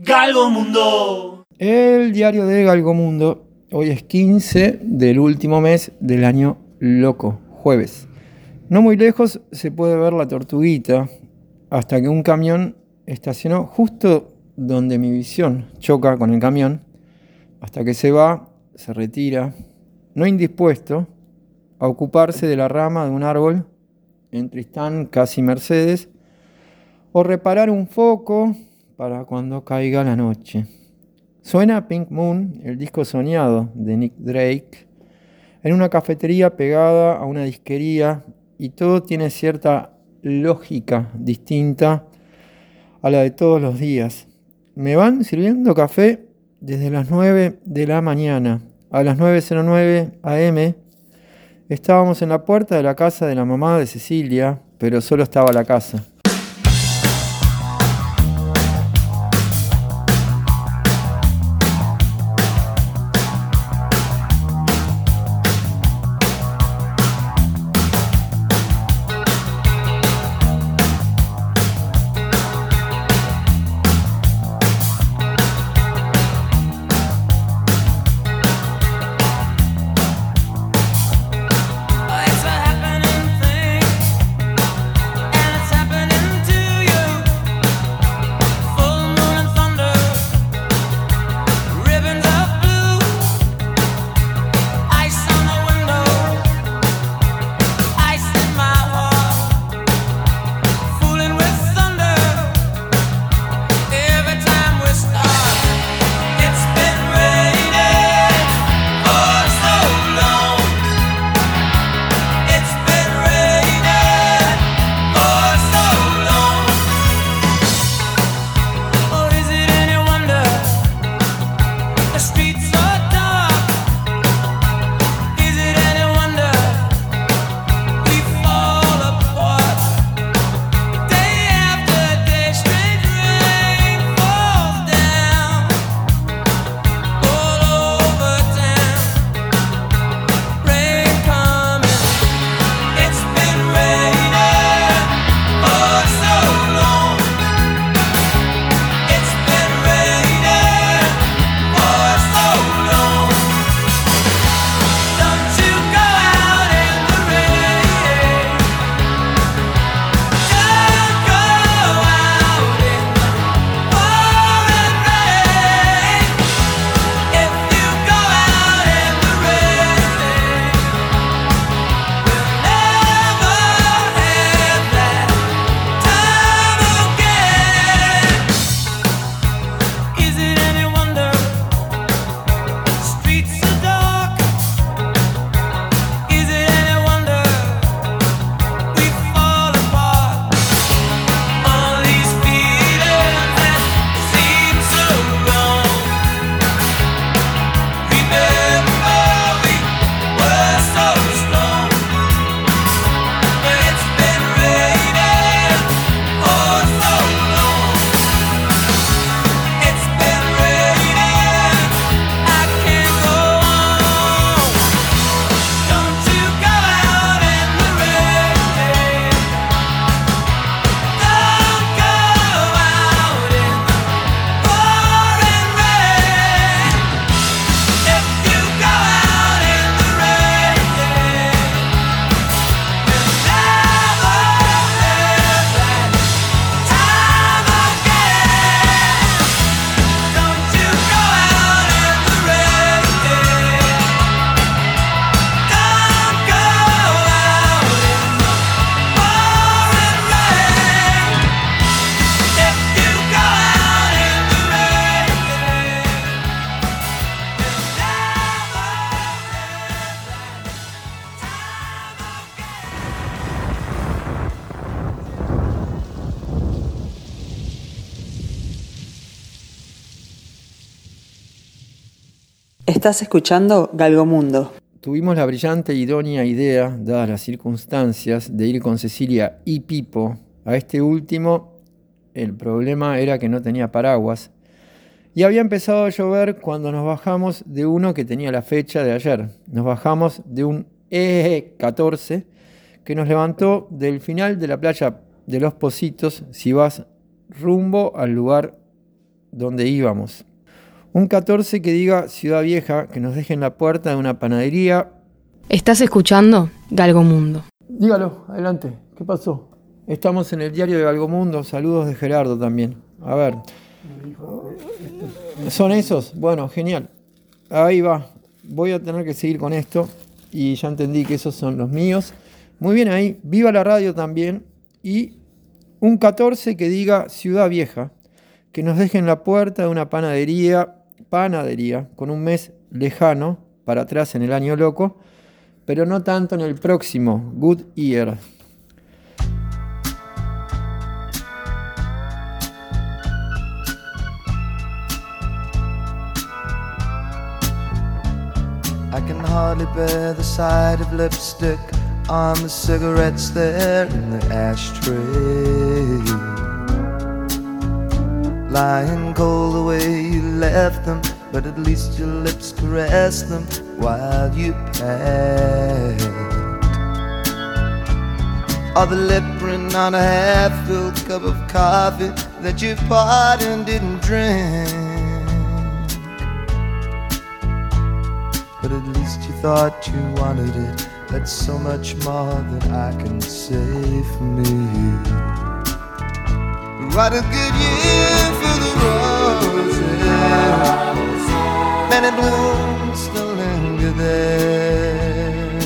Galgomundo. El diario de Galgomundo. Hoy es 15 del último mes del año loco, jueves. No muy lejos se puede ver la tortuguita hasta que un camión estacionó justo donde mi visión choca con el camión, hasta que se va, se retira, no indispuesto a ocuparse de la rama de un árbol en Tristán, casi Mercedes, o reparar un foco para cuando caiga la noche. Suena Pink Moon, el disco soñado de Nick Drake, en una cafetería pegada a una disquería y todo tiene cierta lógica distinta a la de todos los días. Me van sirviendo café desde las 9 de la mañana. A las 9.09 am estábamos en la puerta de la casa de la mamá de Cecilia, pero solo estaba la casa. Estás escuchando Galgomundo. Tuvimos la brillante y idónea idea, dadas las circunstancias, de ir con Cecilia y Pipo. A este último, el problema era que no tenía paraguas. Y había empezado a llover cuando nos bajamos de uno que tenía la fecha de ayer. Nos bajamos de un E14 que nos levantó del final de la playa de los Positos si vas rumbo al lugar dónde íbamos. Un 14 que diga Ciudad Vieja, que nos deje en la puerta de una panadería. ¿Estás escuchando Galgo Mundo? Dígalo, adelante, ¿qué pasó? Estamos en el diario de Galgo Mundo, saludos de Gerardo también. A ver. ¿Son esos? Bueno, genial. Ahí va. Voy a tener que seguir con esto y ya entendí que esos son los míos. Muy bien ahí, viva la radio también. Y un 14 que diga Ciudad Vieja, que nos deje en la puerta de una panadería panadería con un mes lejano para atrás en el año loco, pero no tanto en el próximo, Good Year. I can hardly bear the sight of lipstick on the cigarettes there in the ashtray. Lying cold the way you left them, but at least your lips caressed them while you packed. Or the lip print on a half-filled cup of coffee that you poured and didn't drink. But at least you thought you wanted it. That's so much more than I can say for me. What a good year Many blooms still linger there.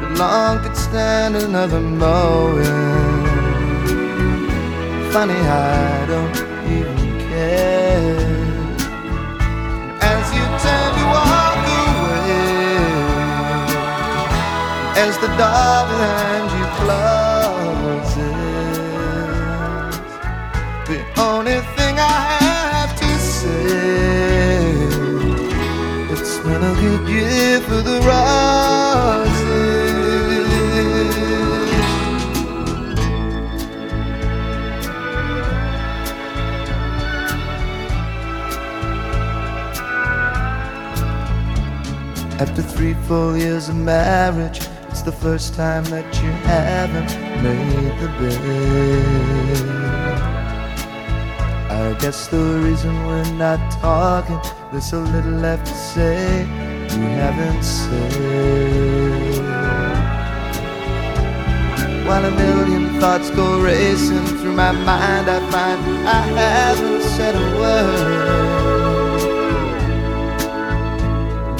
The lawn could stand another mowing. Funny, I don't even care. As you turn to walk away, as the door behind you closes the only thing I It's been a good year for the roses. After three full years of marriage, it's the first time that you haven't made the bed. I guess the reason we're not talking, there's so little left to say we haven't said. While a million thoughts go racing through my mind, I find I haven't said a word.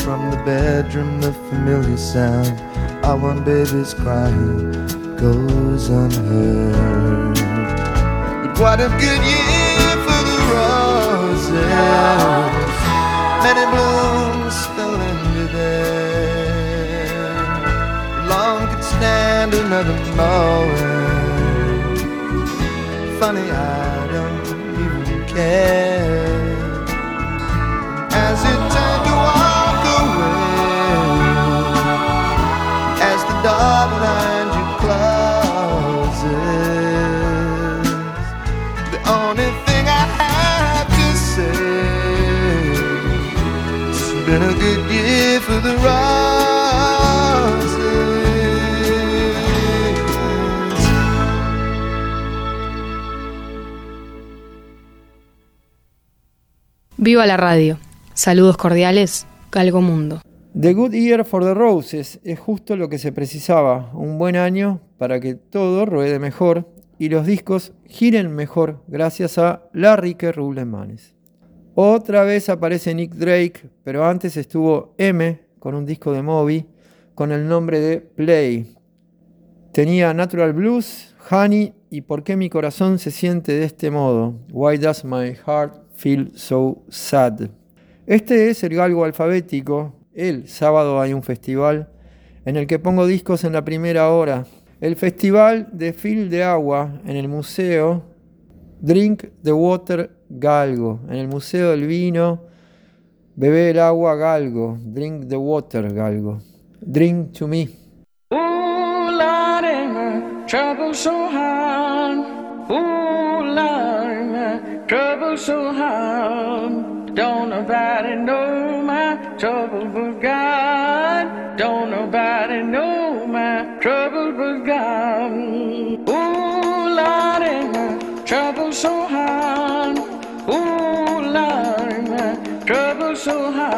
From the bedroom, the familiar sound, our one baby's crying goes unheard. But what a good year! For the roses, many blooms still linger there. Long could stand another mowing. Funny, I don't even care. Viva la radio. Saludos cordiales, Galgo Mundo. The Good Year for the Roses es justo lo que se precisaba, un buen año para que todo ruede mejor y los discos giren mejor gracias a Larry que Manes. Otra vez aparece Nick Drake, pero antes estuvo M con un disco de Moby con el nombre de Play. Tenía Natural Blues, Honey y ¿Por qué mi corazón se siente de este modo? Why does my heart feel so sad? Este es el galgo alfabético. El sábado hay un festival en el que pongo discos en la primera hora. El festival de Fil de Agua en el museo Drink the Water Galgo. En el Museo del Vino, beber el agua Galgo. Drink the Water Galgo. Drink to me. Trouble so hard. trouble so hard. Don't nobody know my trouble but God. Don't nobody know my trouble but God. Oh Lordy, my trouble so hard. Oh Lordy, my trouble so hard.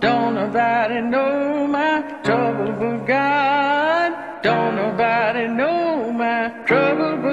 Don't nobody know my trouble but God. Don't nobody know my trouble but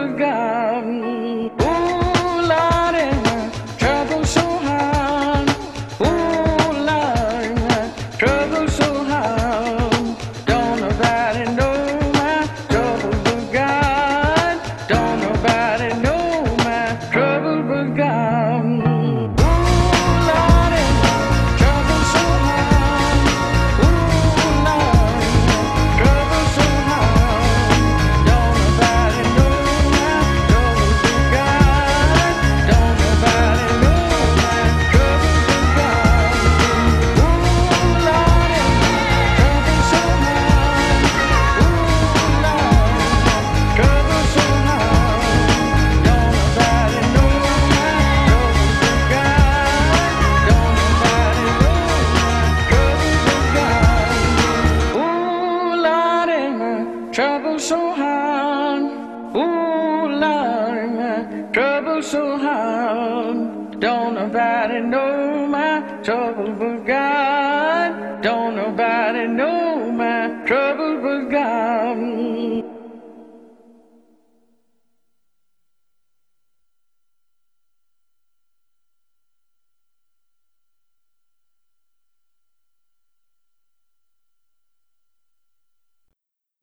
so hard. Don't nobody know my trouble but God. Don't nobody know my trouble but God.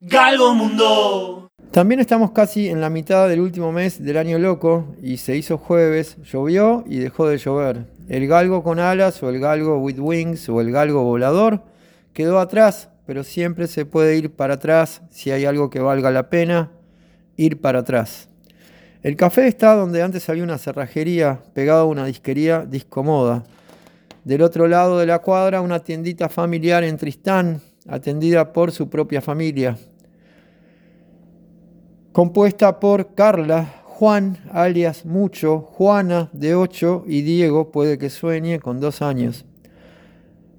Galgo Mundo. También estamos casi en la mitad del último mes del año loco y se hizo jueves, llovió y dejó de llover. El galgo con alas o el galgo with wings o el galgo volador quedó atrás, pero siempre se puede ir para atrás si hay algo que valga la pena, ir para atrás. El café está donde antes había una cerrajería pegada a una disquería discomoda. Del otro lado de la cuadra una tiendita familiar en Tristán, atendida por su propia familia compuesta por Carla, Juan, alias Mucho, Juana, de 8, y Diego, puede que sueñe, con dos años.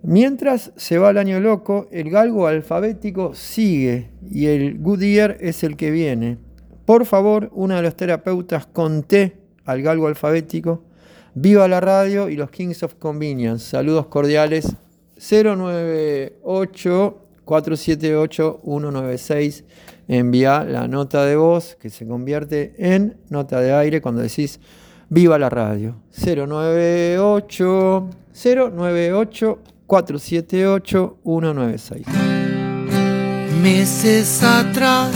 Mientras se va el año loco, el galgo alfabético sigue y el Goodyear es el que viene. Por favor, uno de los terapeutas conté al galgo alfabético. Viva la radio y los Kings of Convenience. Saludos cordiales. 098 478 196 envía la nota de voz que se convierte en nota de aire cuando decís viva la radio. 098 098 478 196. Meses atrás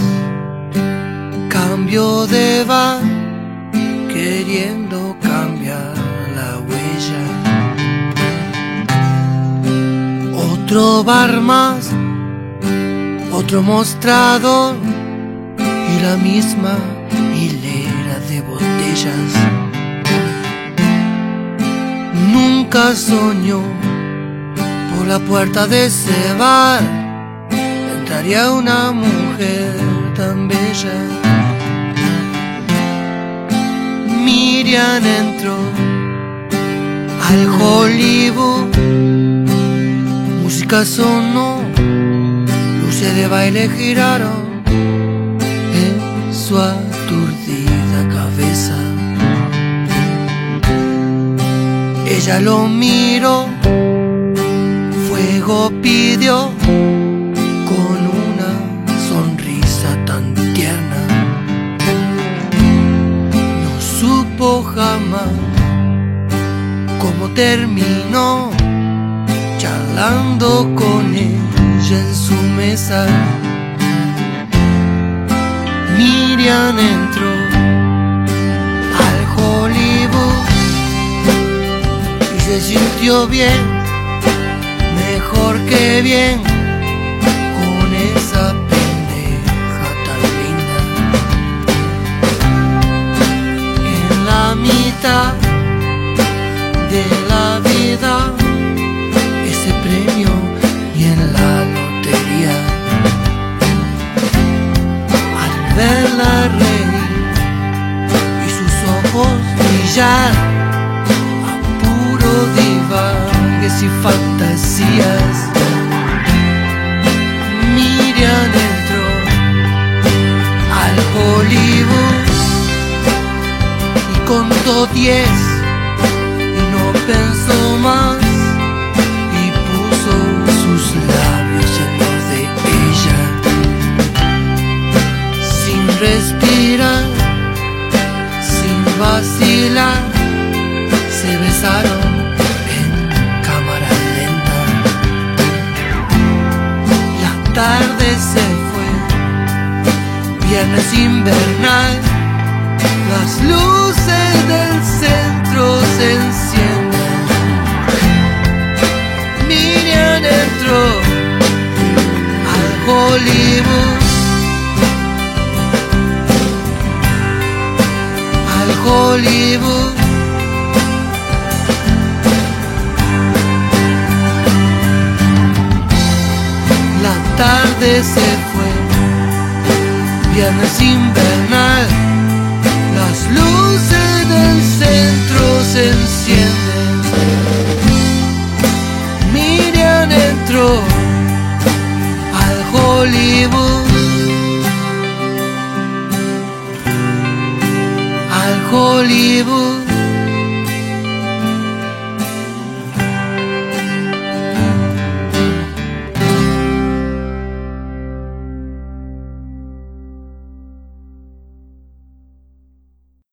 cambio de van queriendo cambiar la huella. Otro bar más otro mostrador y la misma hilera de botellas. Nunca soñó por la puerta de ese bar entraría una mujer tan bella. Miriam entró al Hollywood, música sonó de baile giraron en su aturdida cabeza. Ella lo miró, fuego pidió con una sonrisa tan tierna. No supo jamás cómo terminó charlando con en su mesa. Miriam entró al Hollywood y se sintió bien, mejor que bien, con esa ojos brillar a puro divagues y fantasías. Miriam entró al Hollywood y contó diez y no pensó más y puso sus labios en los de ella sin respirar vacilar, se besaron en cámara lenta. La tarde se fue, viernes invernal, las luces del centro se encienden. Miriam entró al Hollywood. Hollywood. La tarde se fue, viernes invernal, las luces Hollywood.